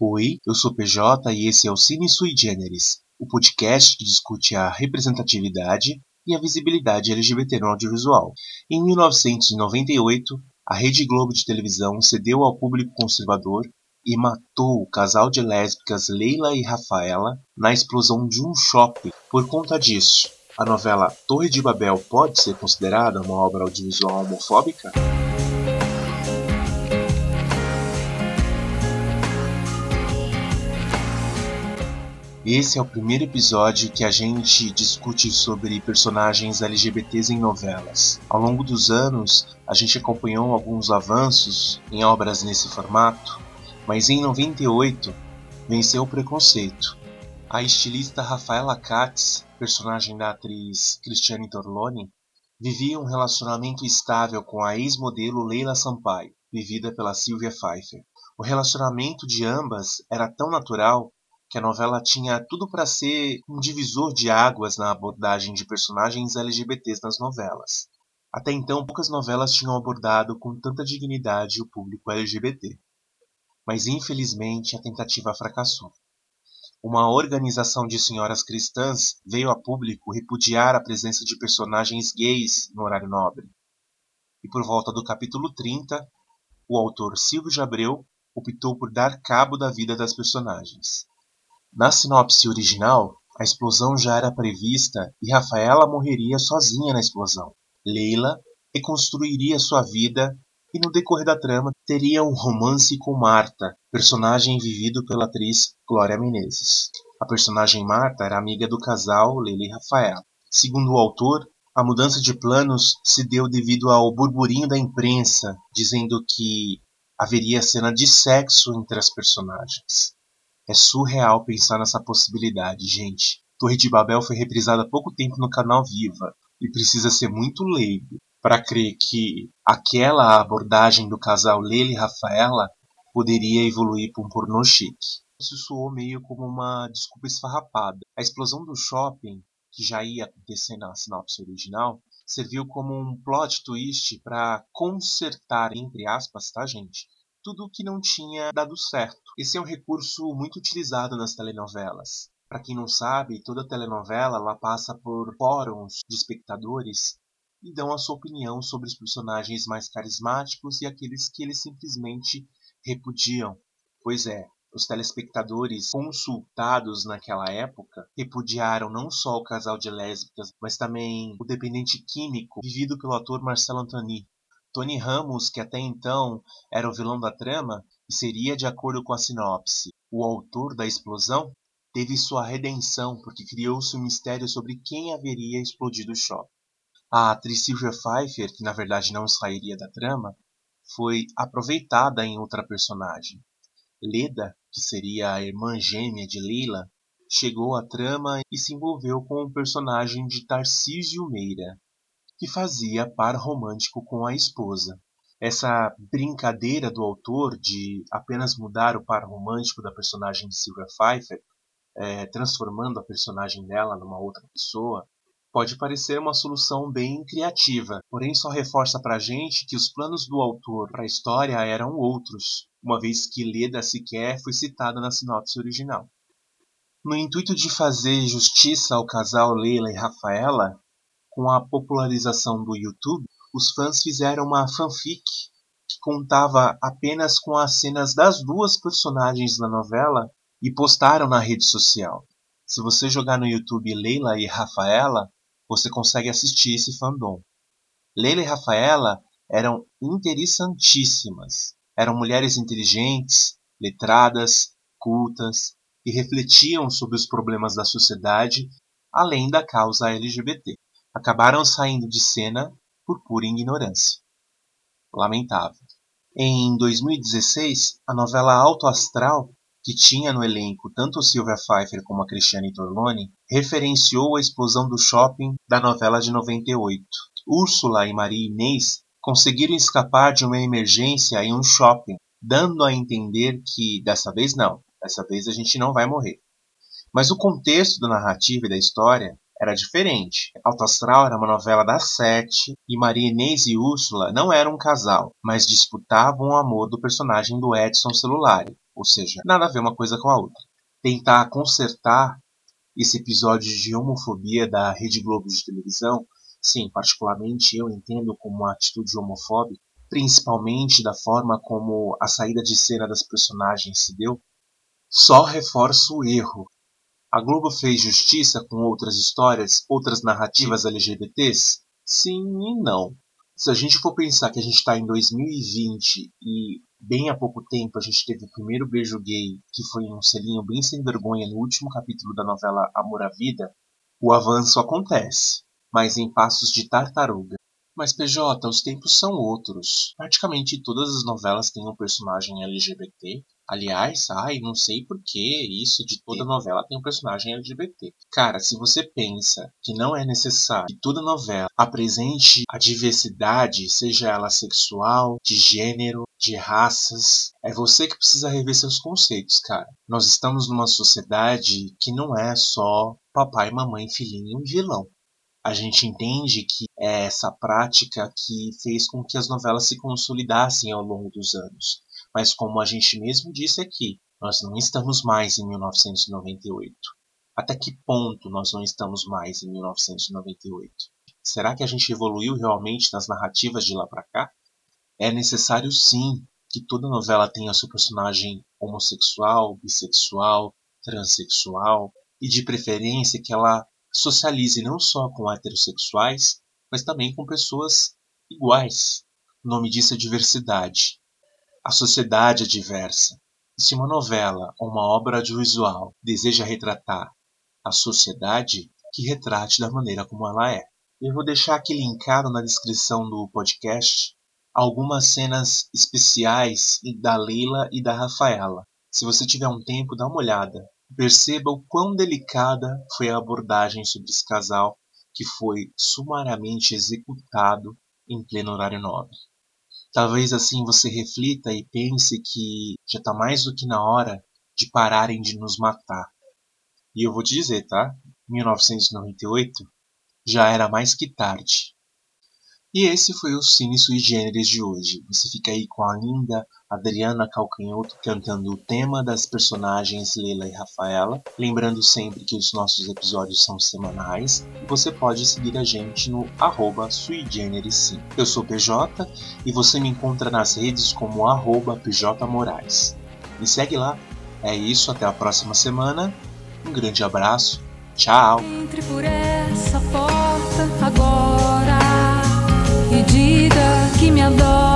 Oi, eu sou PJ e esse é o Cine Sui Generis, o podcast que discute a representatividade e a visibilidade LGBT no audiovisual. Em 1998, a Rede Globo de televisão cedeu ao público conservador e matou o casal de lésbicas Leila e Rafaela na explosão de um shopping. Por conta disso, a novela Torre de Babel pode ser considerada uma obra audiovisual homofóbica? Esse é o primeiro episódio que a gente discute sobre personagens LGBTs em novelas. Ao longo dos anos, a gente acompanhou alguns avanços em obras nesse formato, mas em 98 venceu o preconceito. A estilista Rafaela Katz, personagem da atriz Cristiane Torloni, vivia um relacionamento estável com a ex-modelo Leila Sampaio, vivida pela Sylvia Pfeiffer. O relacionamento de ambas era tão natural que a novela tinha tudo para ser um divisor de águas na abordagem de personagens LGBTs nas novelas. Até então, poucas novelas tinham abordado com tanta dignidade o público LGBT. Mas infelizmente a tentativa fracassou. Uma organização de senhoras cristãs veio a público repudiar a presença de personagens gays no horário nobre. E por volta do capítulo 30, o autor Silvio de Abreu optou por dar cabo da vida das personagens. Na sinopse original, a explosão já era prevista e Rafaela morreria sozinha na explosão. Leila reconstruiria sua vida e no decorrer da trama teria um romance com Marta, personagem vivido pela atriz Glória Menezes. A personagem Marta era amiga do casal Leila e Rafaela. Segundo o autor, a mudança de planos se deu devido ao burburinho da imprensa, dizendo que haveria cena de sexo entre as personagens. É surreal pensar nessa possibilidade, gente. Torre de Babel foi reprisada há pouco tempo no canal Viva e precisa ser muito leigo para crer que aquela abordagem do casal Lele e Rafaela poderia evoluir para um pornô chique. Isso soou meio como uma desculpa esfarrapada. A explosão do shopping, que já ia acontecer na sinopse original, serviu como um plot twist para consertar, entre aspas, tá, gente? Tudo o que não tinha dado certo. Esse é um recurso muito utilizado nas telenovelas. Para quem não sabe, toda telenovela ela passa por fóruns de espectadores e dão a sua opinião sobre os personagens mais carismáticos e aqueles que eles simplesmente repudiam. Pois é, os telespectadores consultados naquela época repudiaram não só o casal de lésbicas, mas também o dependente químico vivido pelo ator Marcelo Antoni. Tony Ramos, que até então era o vilão da trama, seria de acordo com a sinopse o autor da explosão, teve sua redenção porque criou-se um mistério sobre quem haveria explodido o shopping. A atriz Sylvia Pfeiffer, que na verdade não sairia da trama, foi aproveitada em outra personagem. Leda, que seria a irmã gêmea de Leila, chegou à trama e se envolveu com o personagem de Tarcísio Meira, que fazia par romântico com a esposa. Essa brincadeira do autor de apenas mudar o par romântico da personagem de Sylvia Pfeiffer, é, transformando a personagem dela numa outra pessoa, pode parecer uma solução bem criativa, porém só reforça pra gente que os planos do autor para a história eram outros, uma vez que Leda sequer foi citada na sinopse original. No intuito de fazer justiça ao casal Leila e Rafaela, com a popularização do YouTube, os fãs fizeram uma fanfic que contava apenas com as cenas das duas personagens na novela e postaram na rede social. Se você jogar no YouTube Leila e Rafaela, você consegue assistir esse fandom. Leila e Rafaela eram interessantíssimas. Eram mulheres inteligentes, letradas, cultas, que refletiam sobre os problemas da sociedade, além da causa LGBT. Acabaram saindo de cena por pura ignorância. Lamentável. Em 2016, a novela Alto Astral, que tinha no elenco tanto Sylvia Pfeiffer como a Cristiane Torloni, referenciou a explosão do shopping da novela de 98. Úrsula e Maria Inês conseguiram escapar de uma emergência em um shopping, dando a entender que dessa vez não, dessa vez a gente não vai morrer. Mas o contexto da narrativa e da história era diferente. Alto Astral era uma novela das sete e Maria Inês e Úrsula não eram um casal, mas disputavam o amor do personagem do Edson Celulari, Ou seja, nada a ver uma coisa com a outra. Tentar consertar esse episódio de homofobia da Rede Globo de televisão, sim, particularmente eu entendo como uma atitude homofóbica, principalmente da forma como a saída de cena das personagens se deu, só reforça o erro. A Globo fez justiça com outras histórias, outras narrativas LGBTs? Sim e não. Se a gente for pensar que a gente está em 2020 e bem há pouco tempo a gente teve o primeiro beijo gay, que foi um selinho bem sem vergonha no último capítulo da novela Amor à Vida, o avanço acontece, mas em passos de tartaruga. Mas PJ, os tempos são outros. Praticamente todas as novelas têm um personagem LGBT, Aliás, ai, não sei por que isso de toda novela tem um personagem LGBT. Cara, se você pensa que não é necessário que toda novela apresente a diversidade, seja ela sexual, de gênero, de raças, é você que precisa rever seus conceitos, cara. Nós estamos numa sociedade que não é só papai, mamãe, filhinho e vilão a gente entende que é essa prática que fez com que as novelas se consolidassem ao longo dos anos. Mas como a gente mesmo disse aqui, nós não estamos mais em 1998. Até que ponto nós não estamos mais em 1998? Será que a gente evoluiu realmente nas narrativas de lá para cá? É necessário sim que toda novela tenha seu personagem homossexual, bissexual, transexual e de preferência que ela socialize não só com heterossexuais, mas também com pessoas iguais. O nome disso é diversidade. A sociedade é diversa. Se uma novela ou uma obra audiovisual deseja retratar a sociedade, que retrate da maneira como ela é. Eu vou deixar aqui linkado na descrição do podcast algumas cenas especiais da Leila e da Rafaela. Se você tiver um tempo, dá uma olhada. Perceba o quão delicada foi a abordagem sobre esse casal que foi sumariamente executado em pleno horário nobre. Talvez assim você reflita e pense que já está mais do que na hora de pararem de nos matar. E eu vou te dizer, tá? 1998 já era mais que tarde. E esse foi o Cine Sui Generis de hoje. Você fica aí com a linda Adriana Calcanhoto cantando o tema das personagens Leila e Rafaela. Lembrando sempre que os nossos episódios são semanais e você pode seguir a gente no arroba suigeneris Eu sou PJ e você me encontra nas redes como arroba PJ Moraes. Me segue lá. É isso, até a próxima semana. Um grande abraço. Tchau. Diga que me adora.